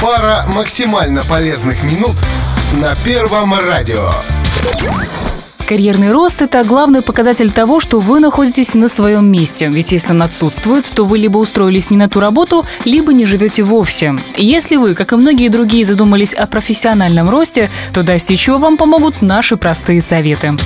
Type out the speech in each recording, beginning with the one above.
Пара максимально полезных минут на Первом радио. Карьерный рост – это главный показатель того, что вы находитесь на своем месте. Ведь если он отсутствует, то вы либо устроились не на ту работу, либо не живете вовсе. Если вы, как и многие другие, задумались о профессиональном росте, то достичь его вам помогут наши простые советы.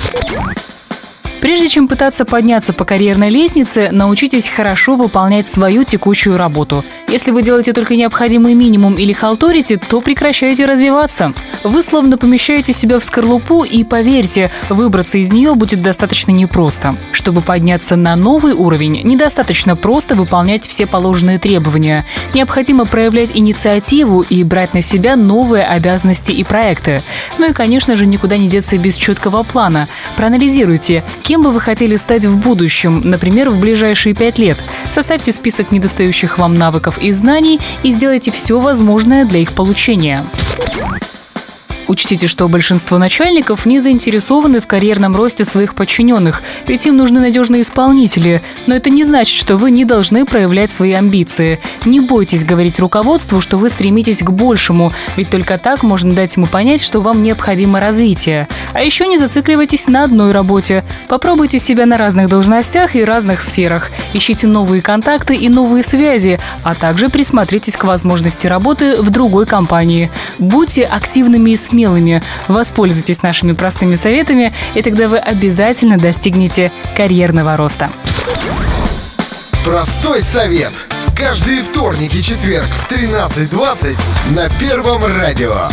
Прежде чем пытаться подняться по карьерной лестнице, научитесь хорошо выполнять свою текущую работу. Если вы делаете только необходимый минимум или халтурите, то прекращайте развиваться. Вы словно помещаете себя в скорлупу, и поверьте, выбраться из нее будет достаточно непросто. Чтобы подняться на новый уровень, недостаточно просто выполнять все положенные требования. Необходимо проявлять инициативу и брать на себя новые обязанности и проекты. Ну и, конечно же, никуда не деться без четкого плана. Проанализируйте, Кем бы вы хотели стать в будущем, например, в ближайшие пять лет? Составьте список недостающих вам навыков и знаний и сделайте все возможное для их получения. Учтите, что большинство начальников не заинтересованы в карьерном росте своих подчиненных, ведь им нужны надежные исполнители. Но это не значит, что вы не должны проявлять свои амбиции. Не бойтесь говорить руководству, что вы стремитесь к большему, ведь только так можно дать ему понять, что вам необходимо развитие. А еще не зацикливайтесь на одной работе. Попробуйте себя на разных должностях и разных сферах. Ищите новые контакты и новые связи, а также присмотритесь к возможности работы в другой компании. Будьте активными и смелыми смелыми. Воспользуйтесь нашими простыми советами, и тогда вы обязательно достигнете карьерного роста. Простой совет. Каждый вторник и четверг в 13.20 на Первом радио.